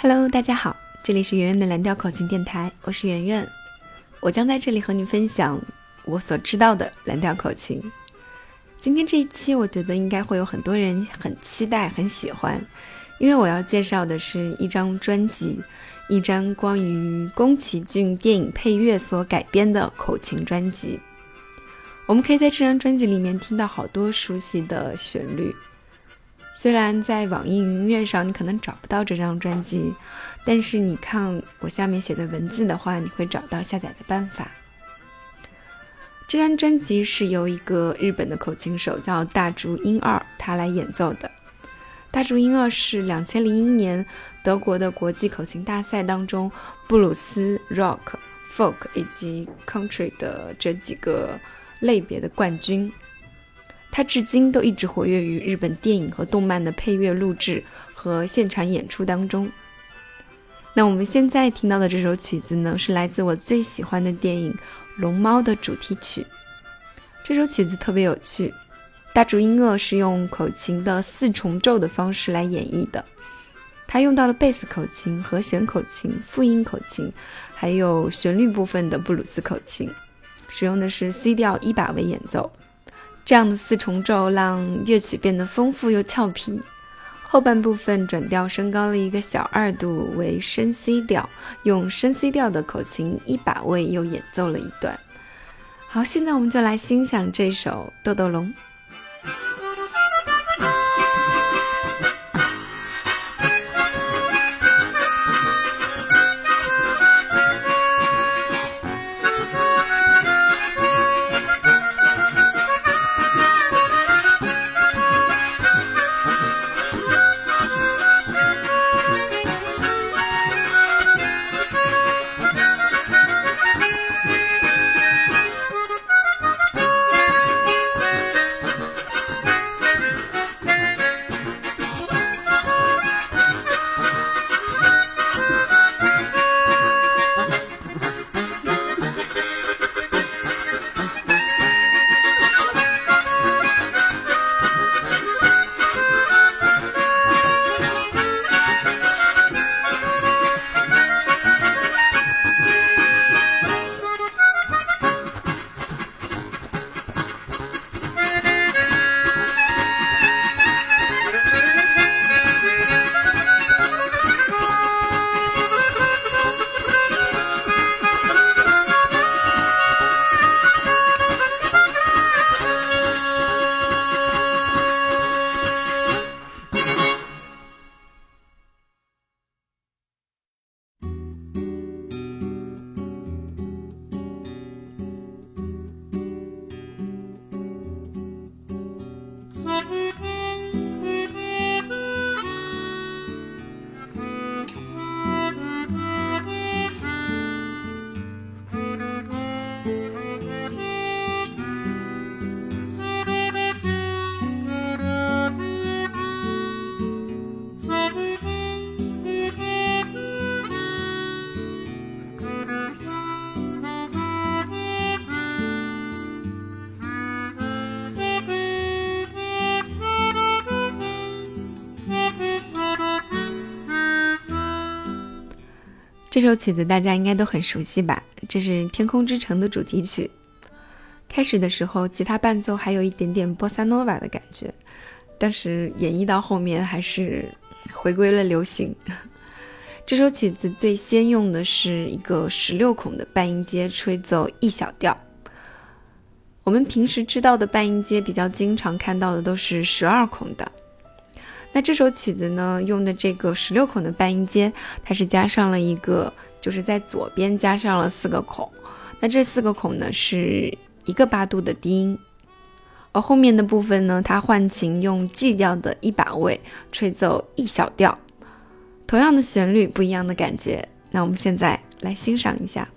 Hello，大家好，这里是圆圆的蓝调口琴电台，我是圆圆，我将在这里和你分享我所知道的蓝调口琴。今天这一期，我觉得应该会有很多人很期待、很喜欢，因为我要介绍的是一张专辑，一张关于宫崎骏电影配乐所改编的口琴专辑。我们可以在这张专辑里面听到好多熟悉的旋律。虽然在网易云音乐上你可能找不到这张专辑，但是你看我下面写的文字的话，你会找到下载的办法。这张专辑是由一个日本的口琴手叫大竹英二他来演奏的。大竹英二是两千零一年德国的国际口琴大赛当中布鲁斯、rock、folk 以及 country 的这几个类别的冠军。他至今都一直活跃于日本电影和动漫的配乐录制和现场演出当中。那我们现在听到的这首曲子呢，是来自我最喜欢的电影。《龙猫》的主题曲，这首曲子特别有趣。大竹英二是用口琴的四重奏的方式来演绎的，他用到了贝斯口琴、和弦口琴、复音口琴，还有旋律部分的布鲁斯口琴，使用的是 C 调一把位演奏。这样的四重奏让乐曲变得丰富又俏皮。后半部分转调升高了一个小二度为深 C 调，用深 C 调的口琴一把位又演奏了一段。好，现在我们就来欣赏这首《豆豆龙》。这首曲子大家应该都很熟悉吧？这是《天空之城》的主题曲。开始的时候，吉他伴奏还有一点点波萨诺瓦的感觉，但是演绎到后面还是回归了流行。这首曲子最先用的是一个十六孔的半音阶吹奏 E 小调。我们平时知道的半音阶，比较经常看到的都是十二孔的。那这首曲子呢，用的这个十六孔的半音阶，它是加上了一个，就是在左边加上了四个孔。那这四个孔呢，是一个八度的低音。而后面的部分呢，它换琴用 G 调的一把位吹奏 E 小调，同样的旋律，不一样的感觉。那我们现在来欣赏一下。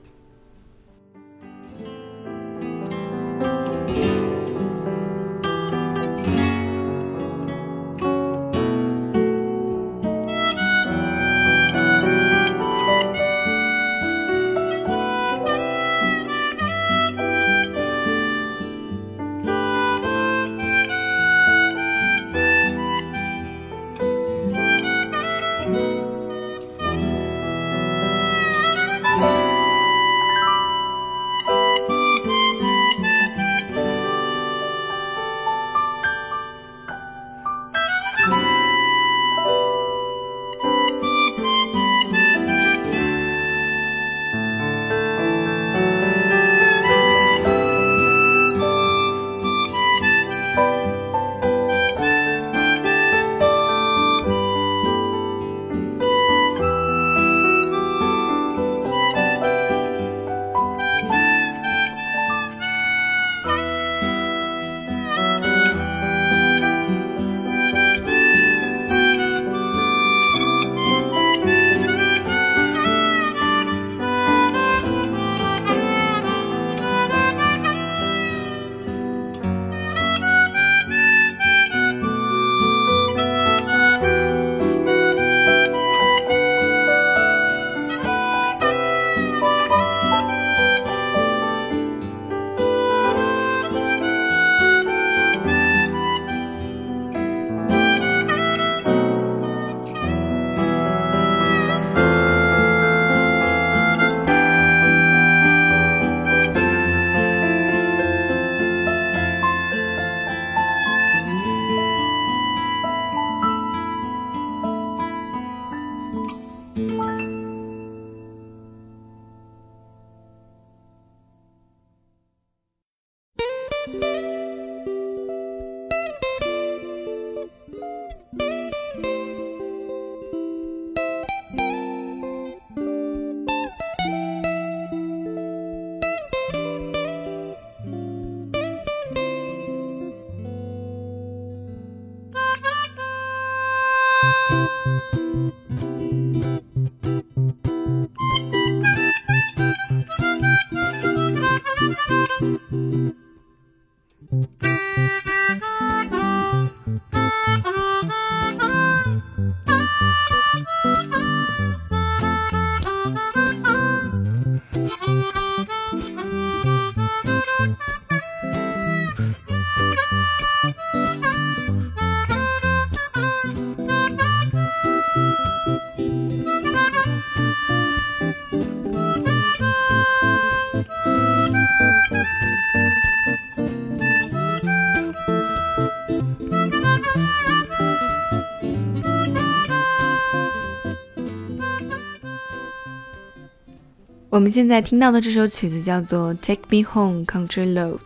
我们现在听到的这首曲子叫做《Take Me Home, Country Road》，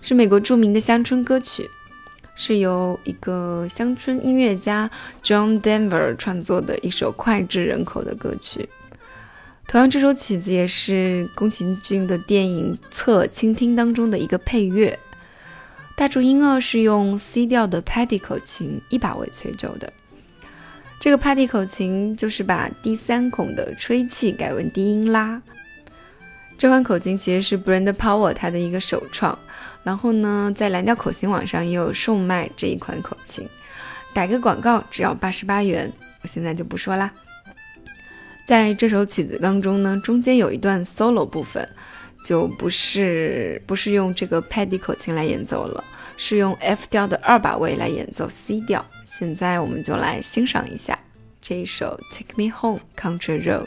是美国著名的乡村歌曲，是由一个乡村音乐家 John Denver 创作的一首脍炙人口的歌曲。同样，这首曲子也是宫崎骏的电影《侧倾听》当中的一个配乐。大竹音二是用 C 调的 Paddy 口琴一把为吹奏的。这个 Pad 里口琴就是把第三孔的吹气改为低音拉。这款口琴其实是 Brand Power 它的一个首创。然后呢，在蓝调口琴网上也有售卖这一款口琴，打个广告只要八十八元。我现在就不说啦。在这首曲子当中呢，中间有一段 solo 部分，就不是不是用这个 Paddy 口琴来演奏了，是用 F 调的二把位来演奏 C 调。现在我们就来欣赏一下这一首《Take Me Home, Country Road》。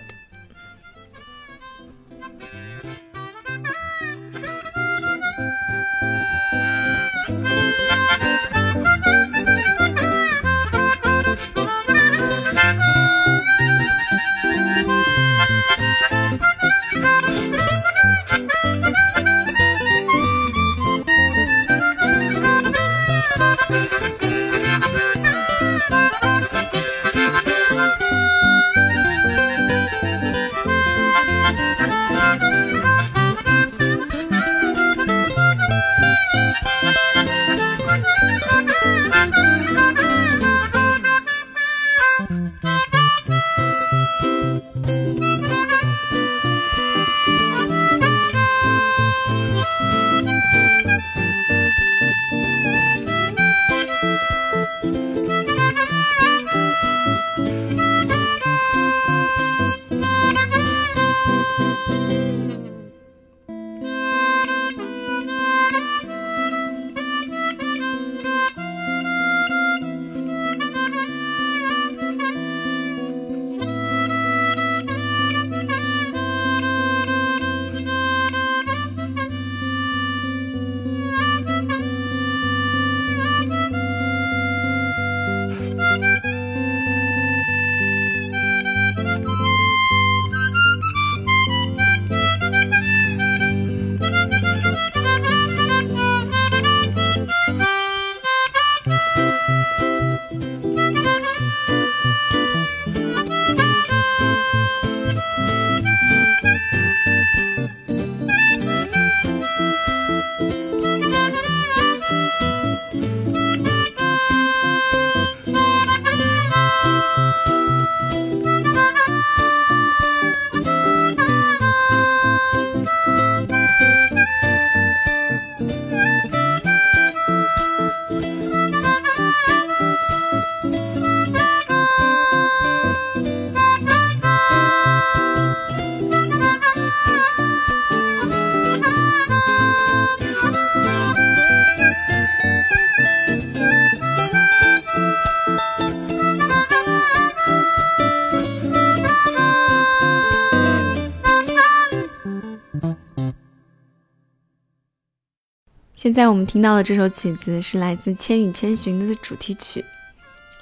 现在我们听到的这首曲子是来自《千与千寻》的主题曲。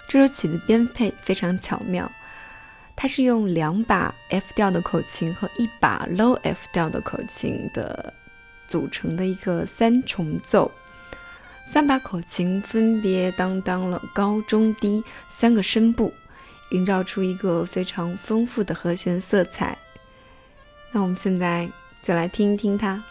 这首曲子编配非常巧妙，它是用两把 F 调的口琴和一把 Low F 调的口琴的组成的一个三重奏。三把口琴分别担当了高、中、低三个声部，营造出一个非常丰富的和弦色彩。那我们现在就来听一听它。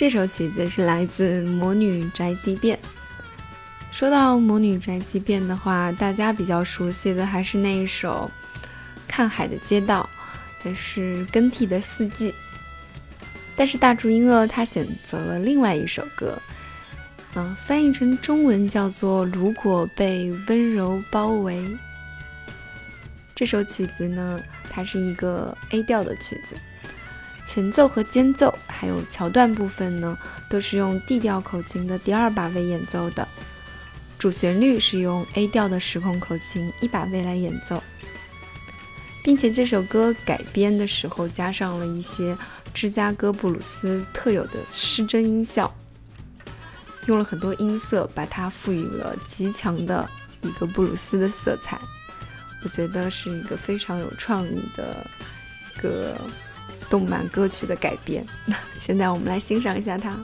这首曲子是来自《魔女宅急便》。说到《魔女宅急便》的话，大家比较熟悉的还是那一首《看海的街道》，也是更替的四季。但是大竹英乐他选择了另外一首歌，嗯，翻译成中文叫做《如果被温柔包围》。这首曲子呢，它是一个 A 调的曲子。前奏和间奏，还有桥段部分呢，都是用 D 调口琴的第二把位演奏的。主旋律是用 A 调的时空口琴一把位来演奏，并且这首歌改编的时候加上了一些芝加哥布鲁斯特有的失真音效，用了很多音色，把它赋予了极强的一个布鲁斯的色彩。我觉得是一个非常有创意的一个。动漫歌曲的改编，现在我们来欣赏一下它。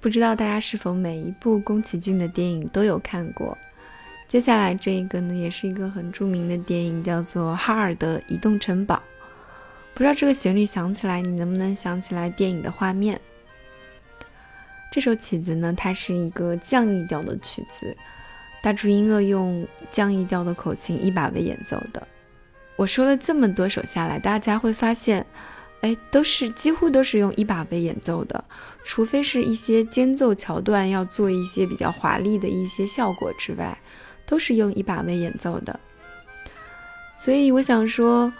不知道大家是否每一部宫崎骏的电影都有看过？接下来这一个呢，也是一个很著名的电影，叫做《哈尔的移动城堡》。不知道这个旋律响起来，你能不能想起来电影的画面？这首曲子呢，它是一个降 E 调的曲子，大竹英乐用降 E 调的口琴一把位演奏的。我说了这么多首下来，大家会发现，哎，都是几乎都是用一把位演奏的，除非是一些间奏桥段要做一些比较华丽的一些效果之外，都是用一把位演奏的。所以我想说，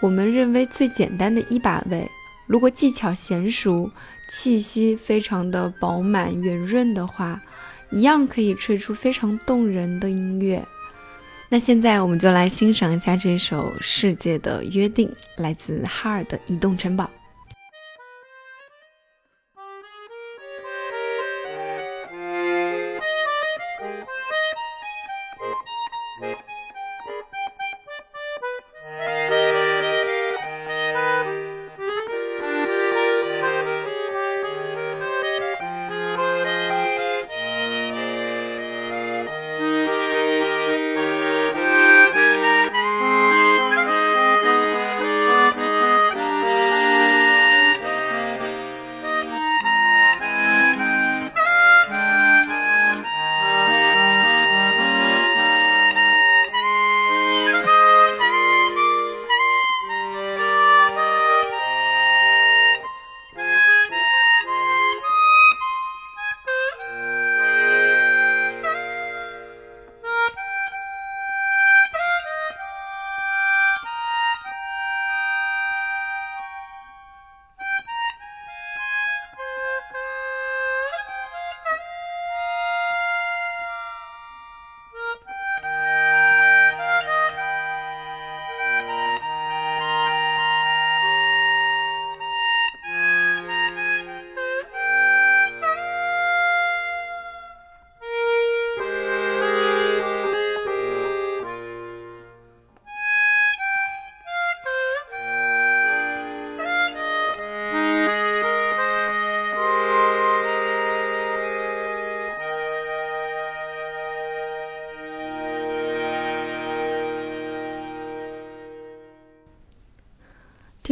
我们认为最简单的一把位，如果技巧娴熟，气息非常的饱满圆润的话，一样可以吹出非常动人的音乐。那现在我们就来欣赏一下这首《世界的约定》，来自哈尔的《移动城堡》。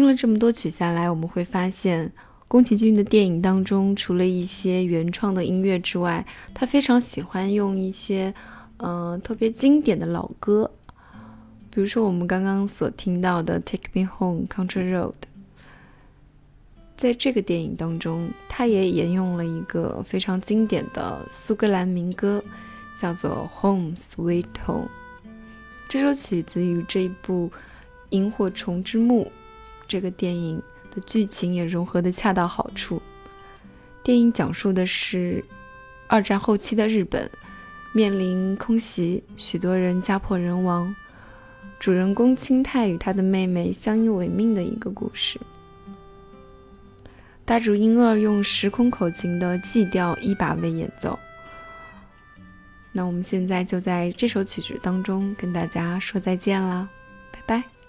听了这么多曲下来，我们会发现，宫崎骏的电影当中，除了一些原创的音乐之外，他非常喜欢用一些，呃，特别经典的老歌，比如说我们刚刚所听到的《Take Me Home, Country Road》。在这个电影当中，他也沿用了一个非常经典的苏格兰民歌，叫做《Home Sweet Home》。这首曲子与这一部《萤火虫之墓》。这个电影的剧情也融合的恰到好处。电影讲述的是二战后期的日本面临空袭，许多人家破人亡，主人公青太与他的妹妹相依为命的一个故事。大竹英二用时空口琴的 G 调一把位演奏。那我们现在就在这首曲子当中跟大家说再见了，拜拜。